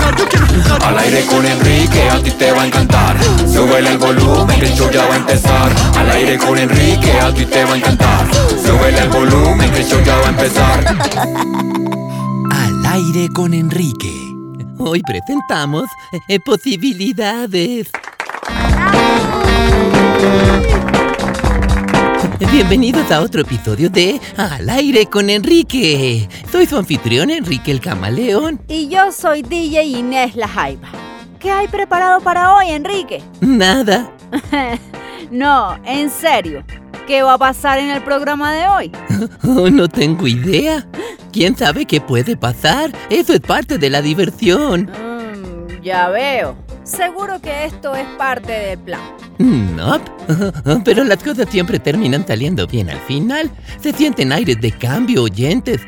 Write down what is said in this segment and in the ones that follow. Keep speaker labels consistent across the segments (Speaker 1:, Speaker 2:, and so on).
Speaker 1: Yo quiero jugar, yo quiero jugar.
Speaker 2: Al aire con Enrique, a ti te va a encantar. Súbele el volumen, que el show ya va a empezar. Al aire con Enrique, a ti te va a encantar. Súbele el volumen, que el show ya va a empezar.
Speaker 3: Al aire con Enrique. Hoy presentamos eh, posibilidades. Bienvenidos a otro episodio de Al aire con Enrique. Soy su anfitrión Enrique el Camaleón.
Speaker 4: Y yo soy DJ Inés La Jaiba. ¿Qué hay preparado para hoy, Enrique?
Speaker 3: Nada.
Speaker 4: No, en serio. ¿Qué va a pasar en el programa de hoy?
Speaker 3: Oh, no tengo idea. ¿Quién sabe qué puede pasar? Eso es parte de la diversión.
Speaker 4: Mm, ya veo. Seguro que esto es parte del plan.
Speaker 3: No, pero las cosas siempre terminan saliendo bien al final. Se sienten aires de cambio, oyentes.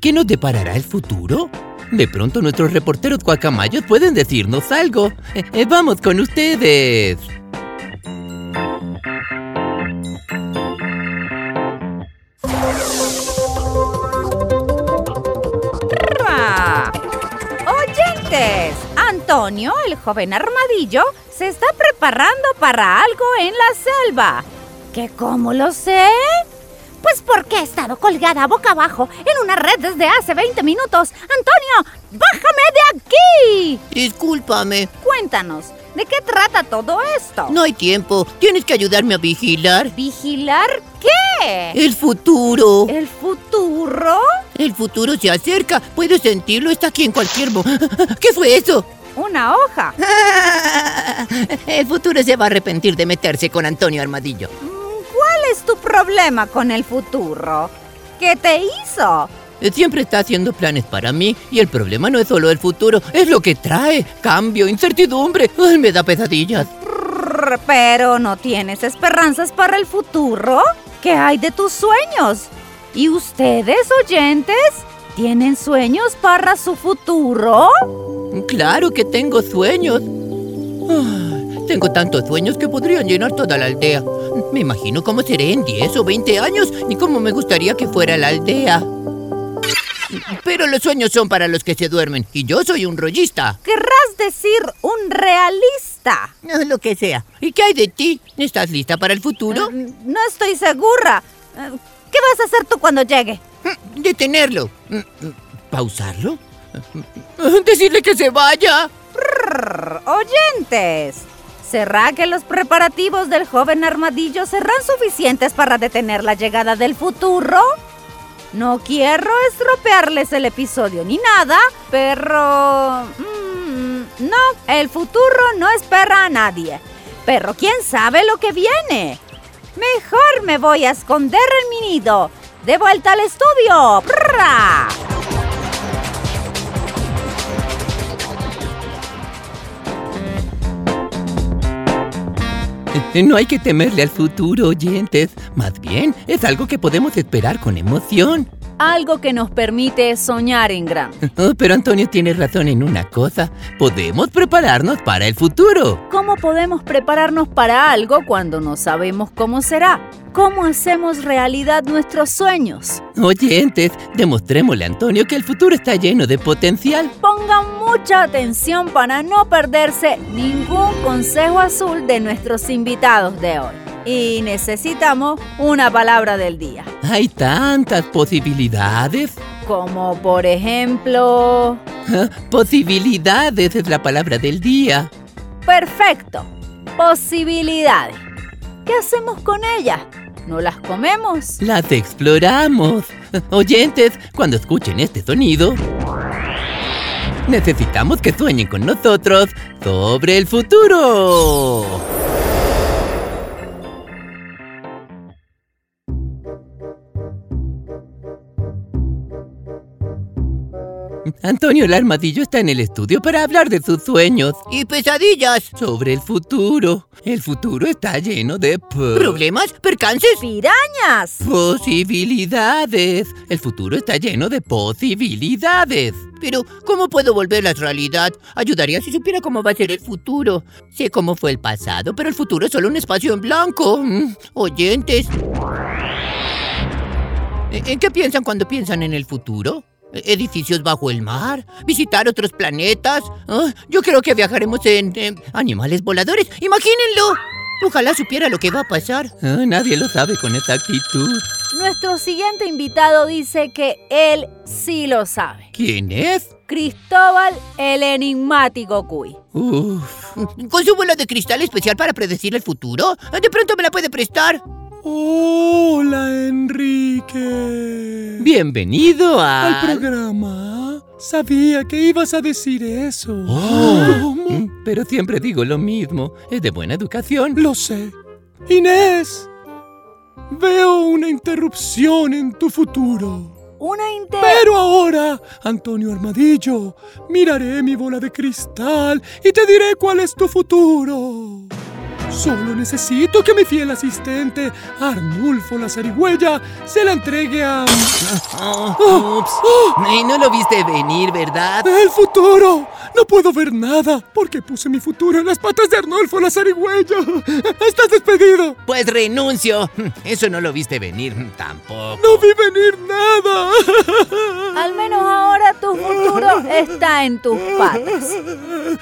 Speaker 3: ¿Qué nos deparará el futuro? De pronto nuestros reporteros guacamayos pueden decirnos algo. Eh, Vamos con ustedes.
Speaker 4: Oyentes, Antonio, el joven armadillo, se está preparando para algo en la selva. ¿Qué cómo lo sé? Pues porque he estado colgada boca abajo en una red desde hace 20 minutos. Antonio, bájame de aquí.
Speaker 3: Discúlpame,
Speaker 4: Cuéntanos, ¿de qué trata todo esto?
Speaker 3: no hay tiempo. Tienes que ayudarme a vigilar.
Speaker 4: ¿Vigilar qué?
Speaker 3: El futuro.
Speaker 4: ¿El futuro?
Speaker 3: El futuro se acerca. Puedes sentirlo. Está aquí en cualquier momento. ¿Qué fue eso?
Speaker 4: Una hoja.
Speaker 3: El futuro se va a arrepentir de meterse con Antonio Armadillo.
Speaker 4: Mm, ¿Cuál es tu problema con el futuro? ¿Qué te hizo?
Speaker 3: Siempre está haciendo planes para mí y el problema no es solo el futuro, es lo que trae. Cambio, incertidumbre. Ay, me da pesadillas.
Speaker 4: Pero no tienes esperanzas para el futuro. ¿Qué hay de tus sueños? ¿Y ustedes, oyentes? ¿Tienen sueños para su futuro?
Speaker 3: Claro que tengo sueños. Ay, Tengo tantos sueños que podrían llenar toda la aldea. Me imagino cómo seré en 10 o 20 años y cómo me gustaría que fuera la aldea. Pero los sueños son para los que se duermen y yo soy un rollista.
Speaker 4: Querrás decir un realista.
Speaker 3: Ah, Lo que sea. ¿Y qué hay de ti? ¿Estás lista para el futuro?
Speaker 4: Mm, No estoy segura. Eh, ¿Qué vas a hacer tú cuando llegue?
Speaker 3: Mm, Detenerlo. Mm, mm, ¿Pausarlo? Decirle que se vaya.
Speaker 4: Oyentes, ¿será que los preparativos del joven armadillo serán suficientes para detener la llegada del futuro? No quiero estropearles el episodio ni nada, pero... no, el futuro no espera a nadie. Pero quién sabe lo que viene. Mejor me voy a esconder en mi nido. De vuelta al estudio. ¡Prra!
Speaker 3: No hay que temerle al futuro, oyentes. Más bien, es algo que podemos esperar con emoción.
Speaker 4: Algo que nos permite soñar en grande.
Speaker 3: Oh, pero Antonio tiene razón en una cosa. Podemos prepararnos para el futuro.
Speaker 4: ¿Cómo podemos prepararnos para algo cuando no sabemos cómo será? ¿Cómo hacemos realidad nuestros sueños?
Speaker 3: Oyentes, demostrémosle a Antonio que el futuro está lleno de potencial.
Speaker 4: Pongan mucha atención para no perderse ningún consejo azul de nuestros invitados de hoy. Y necesitamos una palabra del día.
Speaker 3: Hay tantas posibilidades.
Speaker 4: Como por ejemplo...
Speaker 3: Ah, Posibilidades es la palabra del día.
Speaker 4: Perfecto. Posibilidades. ¿Qué hacemos con ellas? ¿No las comemos?
Speaker 3: Las exploramos. Oyentes, cuando escuchen este sonido, necesitamos que sueñen con nosotros sobre el futuro. Antonio el Armadillo está en el estudio para hablar de sus sueños
Speaker 1: Y pesadillas.
Speaker 3: sobre el futuro. El futuro está lleno de p-
Speaker 1: ¿Problemas? ¿Percances?
Speaker 4: ¡Pirañas!
Speaker 3: posibilidades. El futuro está lleno de posibilidades.
Speaker 1: Pero, ¿cómo puedo volverlas realidad? Ayudaría si supiera cómo va a ser el futuro. Sé cómo fue el pasado, pero el futuro es solo un espacio en blanco. Mm, Oyentes. ¿En en qué piensan cuando piensan en el futuro? ¿E- ¿Edificios bajo el mar? ¿Visitar otros planetas? Ah, yo creo que viajaremos en, animales voladores. ¡Imagínenlo! Ojalá supiera lo que va a pasar.
Speaker 3: Ah, nadie lo sabe con exactitud.
Speaker 4: Nuestro siguiente invitado dice que él sí lo sabe.
Speaker 3: ¿Quién es?
Speaker 4: Cristóbal el enigmático Cuy.
Speaker 3: Uf.
Speaker 1: ¿Con su bola de cristal especial para predecir el futuro? ¿De pronto me la puede prestar?
Speaker 5: Hola, Enrique.
Speaker 3: Bienvenido
Speaker 5: Al
Speaker 3: a...
Speaker 5: programa. Sabía que ibas a decir eso.
Speaker 3: Oh. Mm, Pero siempre digo lo mismo. Es de buena educación.
Speaker 5: Lo sé. Inés, veo una interrupción en tu futuro.
Speaker 4: Una inter...
Speaker 5: Pero ahora, Antonio Armadillo, miraré mi bola de cristal y te diré cuál es tu futuro. Solo necesito que mi fiel asistente, Arnulfo la zarigüeya, se la entregue a...
Speaker 3: Oh, ups. Ay, no lo viste venir, ¿verdad?
Speaker 5: ¡El futuro! No puedo ver nada porque puse mi futuro en las patas de Arnulfo la zarigüeya. ¡Estás despedido!
Speaker 3: Pues renuncio. Eso no lo viste venir tampoco.
Speaker 5: ¡No vi venir nada!
Speaker 4: Al menos ahora tu futuro está en tus patas.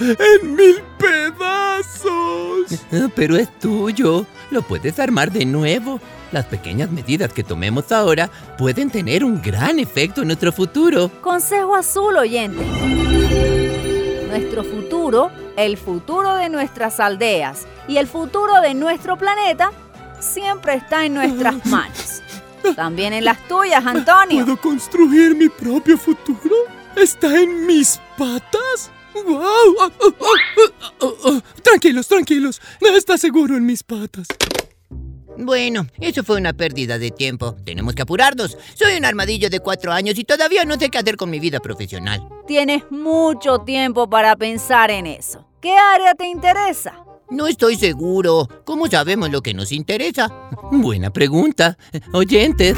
Speaker 5: ¡En mil pedazos!
Speaker 3: Ah, Pero es tuyo. Lo puedes armar de nuevo. Las pequeñas medidas que tomemos ahora pueden tener un gran efecto en nuestro futuro.
Speaker 4: Consejo azul, oyente. Nuestro futuro, el futuro de nuestras aldeas y el futuro de nuestro planeta siempre está en nuestras manos. También en las tuyas, Antonio.
Speaker 5: ¿Puedo construir mi propio futuro? ¿Está en mis patas? ¡Wow! Tranquilos, tranquilos. Está seguro en mis patas.
Speaker 1: Bueno, eso fue una pérdida de tiempo. Tenemos que apurarnos. Soy un armadillo de cuatro años y todavía no sé qué hacer con mi vida profesional.
Speaker 4: Tienes mucho tiempo para pensar en eso. ¿Qué área te interesa?
Speaker 1: No estoy seguro. ¿Cómo sabemos lo que nos interesa?
Speaker 3: Buena pregunta. Oyentes,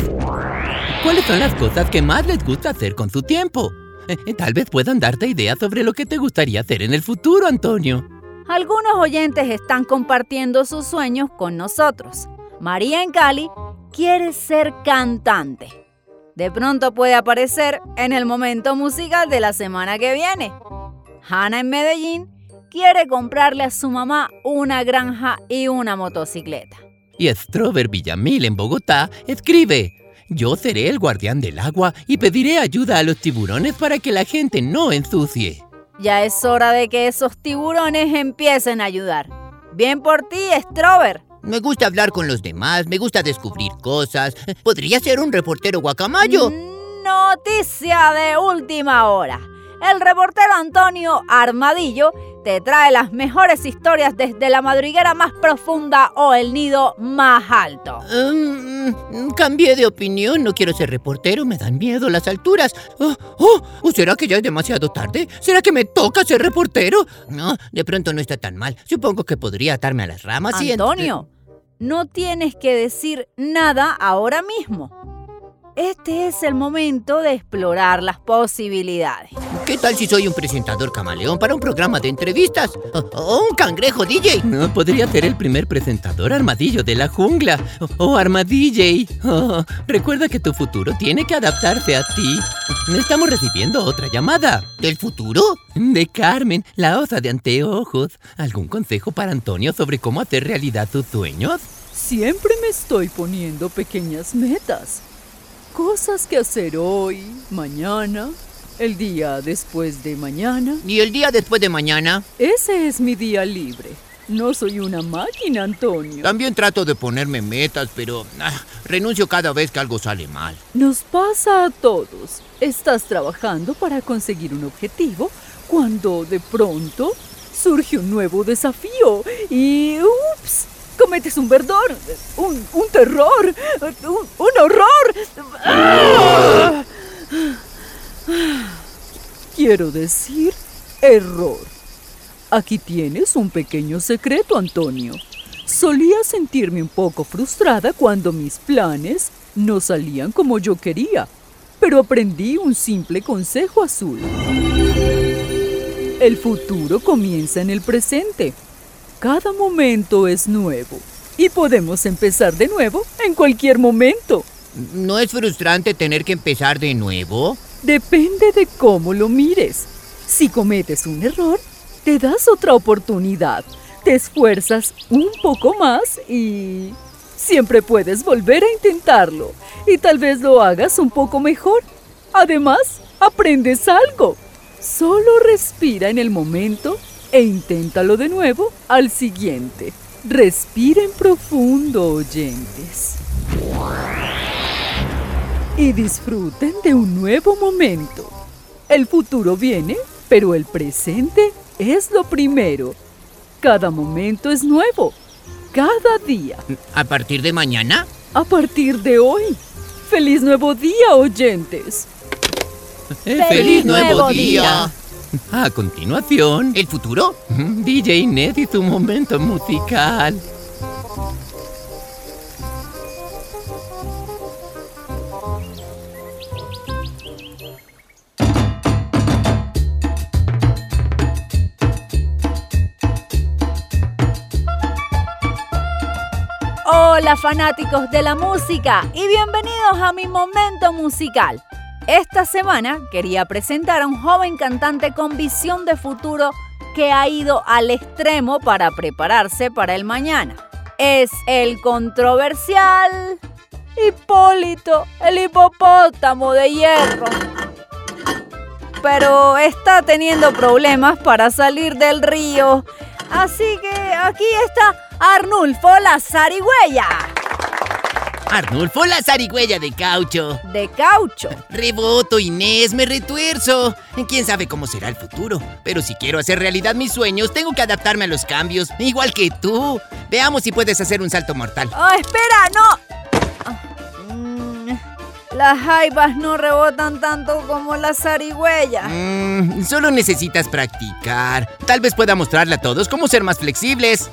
Speaker 3: ¿cuáles son las cosas que más les gusta hacer con su tiempo? Eh, Tal vez puedan darte ideas sobre lo que te gustaría hacer en el futuro, Antonio.
Speaker 4: Algunos oyentes están compartiendo sus sueños con nosotros. María en Cali quiere ser cantante. De pronto puede aparecer en el momento musical de la semana que viene. Hannah en Medellín quiere comprarle a su mamá una granja y una motocicleta.
Speaker 3: Y Strover Villamil en Bogotá escribe, yo seré el guardián del agua y pediré ayuda a los tiburones para que la gente no ensucie.
Speaker 4: Ya es hora de que esos tiburones empiecen a ayudar. Bien por ti, Strover.
Speaker 1: Me gusta hablar con los demás, me gusta descubrir cosas. Podría ser un reportero guacamayo.
Speaker 4: Noticia de última hora. El reportero Antonio Armadillo te trae las mejores historias desde la madriguera más profunda o el nido más alto.
Speaker 1: Mm, cambié de opinión, no quiero ser reportero, me dan miedo las alturas. Oh, oh, ¿O será que ya es demasiado tarde? ¿Será que me toca ser reportero? No, de pronto no está tan mal. Supongo que podría atarme a las ramas y...
Speaker 4: Antonio, no tienes que decir nada ahora mismo. Este es el momento de explorar las posibilidades.
Speaker 1: ¿Qué tal si soy un presentador camaleón para un programa de entrevistas? ¿O, o un cangrejo DJ?
Speaker 3: No podría ser el primer presentador armadillo de la jungla. O, o armadille. Oh, recuerda que tu futuro tiene que adaptarse a ti. Estamos recibiendo otra llamada.
Speaker 1: ¿Del futuro?
Speaker 3: De Carmen, la osa de anteojos. ¿Algún consejo para Antonio sobre cómo hacer realidad sus sueños?
Speaker 6: Siempre me estoy poniendo pequeñas metas. Cosas que hacer hoy, mañana, el día después de mañana.
Speaker 1: ¿Y el día después de mañana?
Speaker 6: Ese es mi día libre. No soy una máquina, Antonio.
Speaker 1: También trato de ponerme metas, pero ah, renuncio cada vez que algo sale mal.
Speaker 6: Nos pasa a todos. Estás trabajando para conseguir un objetivo cuando de pronto surge un nuevo desafío y ¡ups! Cometes un verdor, un, un terror, un, un horror. ¡Ah! Quiero decir error. Aquí tienes un pequeño secreto, Antonio. Solía sentirme un poco frustrada cuando mis planes no salían como yo quería, pero aprendí un simple consejo azul. El futuro comienza en el presente. Cada momento es nuevo y podemos empezar de nuevo en cualquier momento.
Speaker 1: ¿No es frustrante tener que empezar de nuevo?
Speaker 6: Depende de cómo lo mires. Si cometes un error, te das otra oportunidad, te esfuerzas un poco más y siempre puedes volver a intentarlo y tal vez lo hagas un poco mejor. Además, aprendes algo. Solo respira en el momento e inténtalo de nuevo al siguiente. Respiren profundo, oyentes. Y disfruten de un nuevo momento. El futuro viene, pero el presente es lo primero. Cada momento es nuevo. Cada día.
Speaker 1: ¿A partir de mañana?
Speaker 6: A partir de hoy. ¡Feliz nuevo día, oyentes!
Speaker 4: ¡Feliz nuevo día!
Speaker 1: A continuación, ¿el futuro? DJ Ned y su momento musical.
Speaker 4: Fanáticos de la música y bienvenidos a mi momento musical. Esta semana quería presentar a un joven cantante con visión de futuro que ha ido al extremo para prepararse para el mañana. Es el controversial Hipólito, el hipopótamo de hierro. Pero está teniendo problemas para salir del río. Así que aquí está Arnulfo la zarigüeya.
Speaker 1: Arnulfo la zarigüeya de caucho.
Speaker 4: De caucho.
Speaker 1: Reboto, Inés, me retuerzo. Quién sabe cómo será el futuro. Pero si quiero hacer realidad mis sueños, tengo que adaptarme a los cambios, igual que tú. Veamos si puedes hacer un salto mortal.
Speaker 4: Oh, espera, no. Mm, Las jaivas no rebotan tanto como las zarigüeyas.
Speaker 1: Mm, solo necesitas practicar. Tal vez pueda mostrarle a todos cómo ser más flexibles.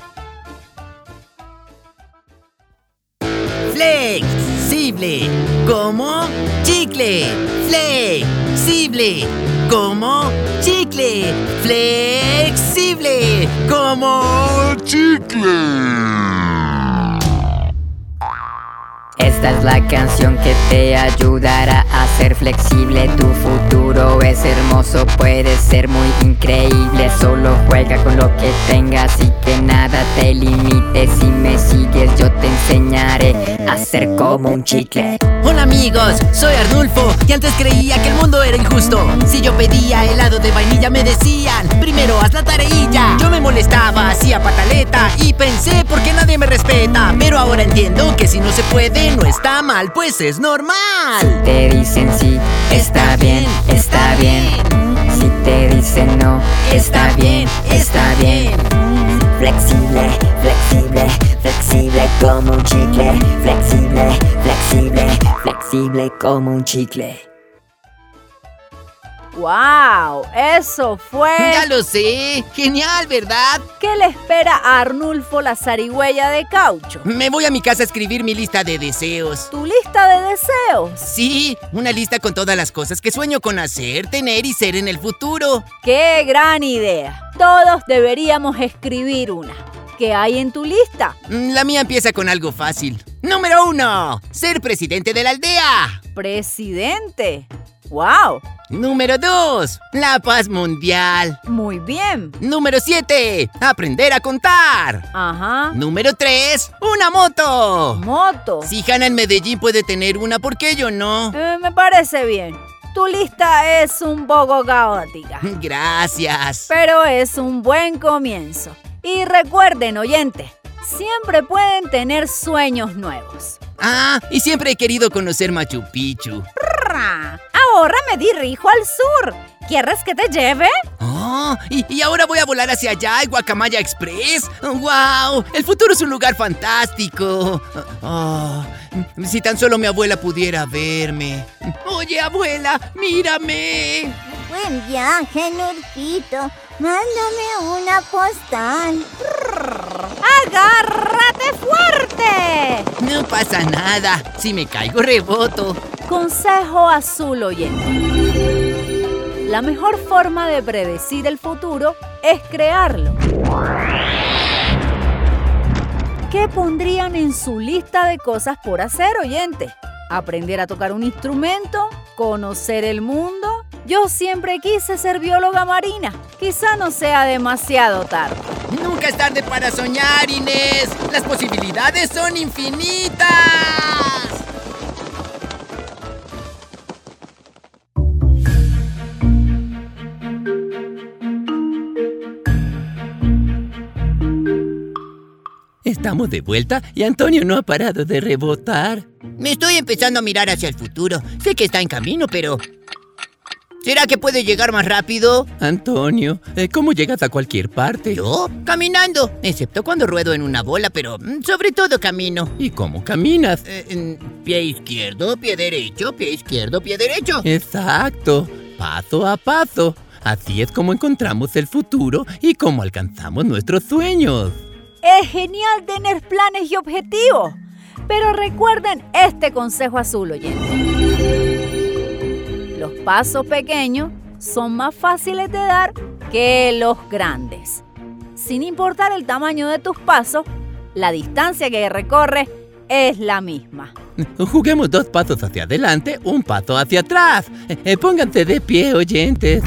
Speaker 1: Como chicle. Flexible, como chicle. Flexible, como
Speaker 7: Esta es la canción que te ayudará a ser flexible. Tu futuro es hermoso, puede ser muy increíble. Solo juega con lo que tengas y que nada te limite. Si me sigues, yo te enseñaré a ser como un chicle.
Speaker 1: Hola amigos, soy Arnulfo y antes creía que el mundo era injusto. Si yo pedía helado de vainilla me decían, primero haz la tareilla. Yo me molestaba, hacía pataleta y pensé por qué nadie me respeta. Pero ahora entiendo que si no se puede no está mal, pues es normal.
Speaker 7: Te dicen sí, está bien, está bien. Si te dicen no, está bien, está bien. Flexible, flexible, flexible como un chicle. Flexible, flexible, flexible como un chicle.
Speaker 4: ¡Wow! Eso fue.
Speaker 1: Ya lo sé, genial, ¿verdad?
Speaker 4: ¿Qué le espera a Arnulfo la zarigüeya de caucho?
Speaker 1: Me voy a mi casa a escribir mi lista de deseos.
Speaker 4: ¿Tu lista de deseos?
Speaker 1: Sí, una lista con todas las cosas que sueño con hacer, tener y ser en el futuro.
Speaker 4: ¡Qué gran idea! Todos deberíamos escribir una. ¿Qué hay en tu lista?
Speaker 1: Mm, La mía empieza con algo fácil. Número uno, ser presidente de la aldea.
Speaker 4: Presidente. ¡Wow!
Speaker 1: Número 2. La paz mundial.
Speaker 4: Muy bien.
Speaker 1: Número 7. Aprender a contar.
Speaker 4: Ajá.
Speaker 1: Número 3. Una moto.
Speaker 4: Moto.
Speaker 1: Si Hanna en Medellín puede tener una, ¿por qué yo no?
Speaker 4: Eh, me parece bien. Tu lista es un poco caótica,
Speaker 1: Gracias.
Speaker 4: pero es un buen comienzo. Y recuerden, oyentes, siempre pueden tener sueños nuevos.
Speaker 1: Ah, y siempre he querido conocer Machu Picchu.
Speaker 4: Ahora me dirijo al sur. ¿Quieres que te lleve?
Speaker 1: Oh, y, y ahora voy a volar hacia allá, el Guacamaya Express. ¡Wow! El futuro es un lugar fantástico. Oh, si tan solo mi abuela pudiera verme. Oye, abuela, mírame.
Speaker 4: Bueno,
Speaker 8: un viaje, Nurpito. Mándame una postal.
Speaker 1: ¡Agárrate fuerte!
Speaker 3: No pasa nada. Si me caigo, reboto.
Speaker 4: Consejo azul oyente. La mejor forma de predecir el futuro es crearlo. ¿Qué pondrían en su lista de cosas por hacer, oyente? ¿Aprender a tocar un instrumento? ¿Conocer el mundo? Yo siempre quise ser bióloga marina. Quizá no sea demasiado tarde.
Speaker 3: Nunca es tarde para soñar, Inés. Las posibilidades son infinitas. Estamos de vuelta y Antonio no ha parado de rebotar. Me estoy empezando a mirar hacia el futuro. Sé que está en camino, pero... ¿Será que puede llegar más rápido? Antonio, eh, ¿cómo llegas a cualquier parte? ¿Yo? Caminando, excepto cuando ruedo en una bola, pero mm, sobre todo camino. ¿Y cómo caminas? Eh, pie izquierdo, pie derecho, pie izquierdo, pie derecho. Exacto, paso a paso. Así es como encontramos el futuro y cómo alcanzamos nuestros sueños.
Speaker 4: Es genial tener planes y objetivos. Pero recuerden este consejo azul, oyente. Los pasos pequeños son más fáciles de dar que los grandes. Sin importar el tamaño de tus pasos, la distancia que recorres es la misma.
Speaker 3: Juguemos dos pasos hacia adelante, un paso hacia atrás. Eh, pónganse de pie, oyentes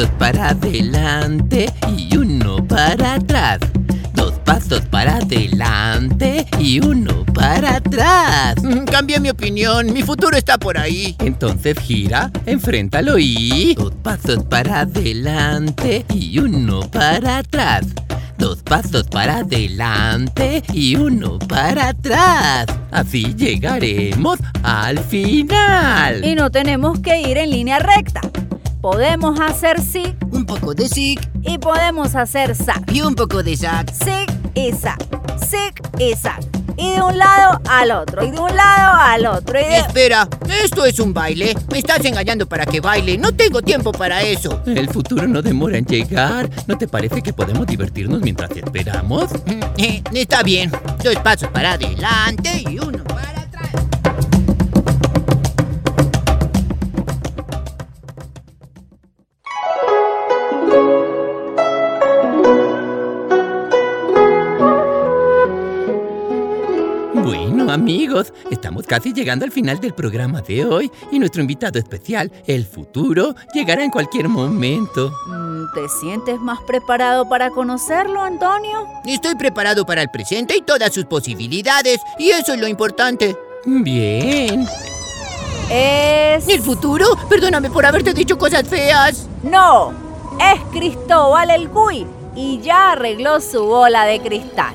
Speaker 3: pasos para adelante y uno para atrás. Dos pasos para adelante y uno para atrás. Mm, cambié mi opinión, mi futuro está por ahí. Entonces gira, enfréntalo y... Dos pasos para adelante y uno para atrás. Dos pasos para adelante y uno para atrás. Así llegaremos al final.
Speaker 4: Y no tenemos que ir en línea recta. Podemos hacer sí.
Speaker 3: Un poco de sig.
Speaker 4: Y podemos hacer sac.
Speaker 3: Y un poco de sac.
Speaker 4: Sig y sac. Sig y sac. Y de un lado al otro. Y de un lado al otro. Y de...
Speaker 3: Espera, esto es un baile. Me estás engañando para que baile. No tengo tiempo para eso. El futuro no demora en llegar. ¿No te parece que podemos divertirnos mientras esperamos? Mm, eh, está bien. Dos pasos para adelante y uno para amigos, estamos casi llegando al final del programa de hoy y nuestro invitado especial, el futuro, llegará en cualquier momento.
Speaker 4: Mm, ¿Te sientes más preparado para conocerlo, Antonio?
Speaker 3: Estoy preparado para el presente y todas sus posibilidades, y eso es lo importante. Bien.
Speaker 4: Es...
Speaker 3: ¿El futuro? Perdóname por haberte dicho cosas feas.
Speaker 4: No, es Cristóbal el Cuy y ya arregló su bola de cristal.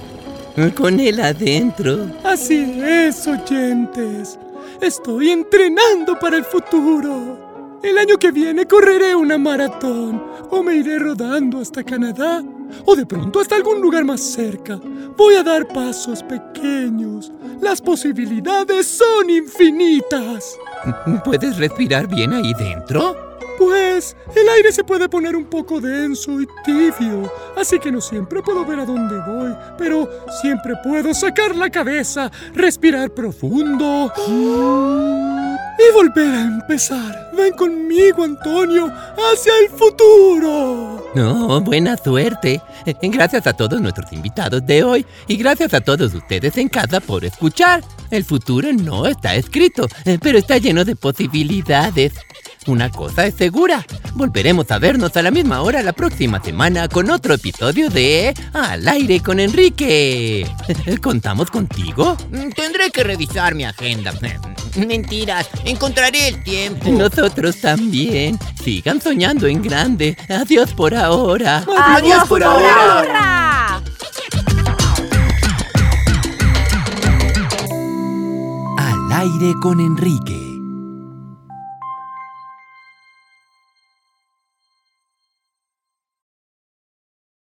Speaker 3: Con él adentro.
Speaker 5: Así es, oyentes. Estoy entrenando para el futuro. El año que viene correré una maratón o me iré rodando hasta Canadá o de pronto hasta algún lugar más cerca. Voy a dar pasos pequeños. Las posibilidades son infinitas.
Speaker 3: ¿Puedes respirar bien ahí dentro?
Speaker 5: Pues el aire se puede poner un poco denso y tibio, así que no siempre puedo ver a dónde voy, pero siempre puedo sacar la cabeza, respirar profundo y volver a empezar. Ven conmigo, Antonio, hacia el futuro.
Speaker 3: No, buena suerte. Gracias a todos nuestros invitados de hoy y gracias a todos ustedes en casa por escuchar. El futuro no está escrito, pero está lleno de posibilidades. Una cosa es segura, volveremos a vernos a la misma hora la próxima semana con otro episodio de Al aire con Enrique. ¿Contamos contigo? Tendré que revisar mi agenda. Mentiras, encontraré el tiempo. Nosotros también. Sigan soñando en grande. Adiós por ahora.
Speaker 4: Adiós, por, ahora.
Speaker 9: Al aire con Enrique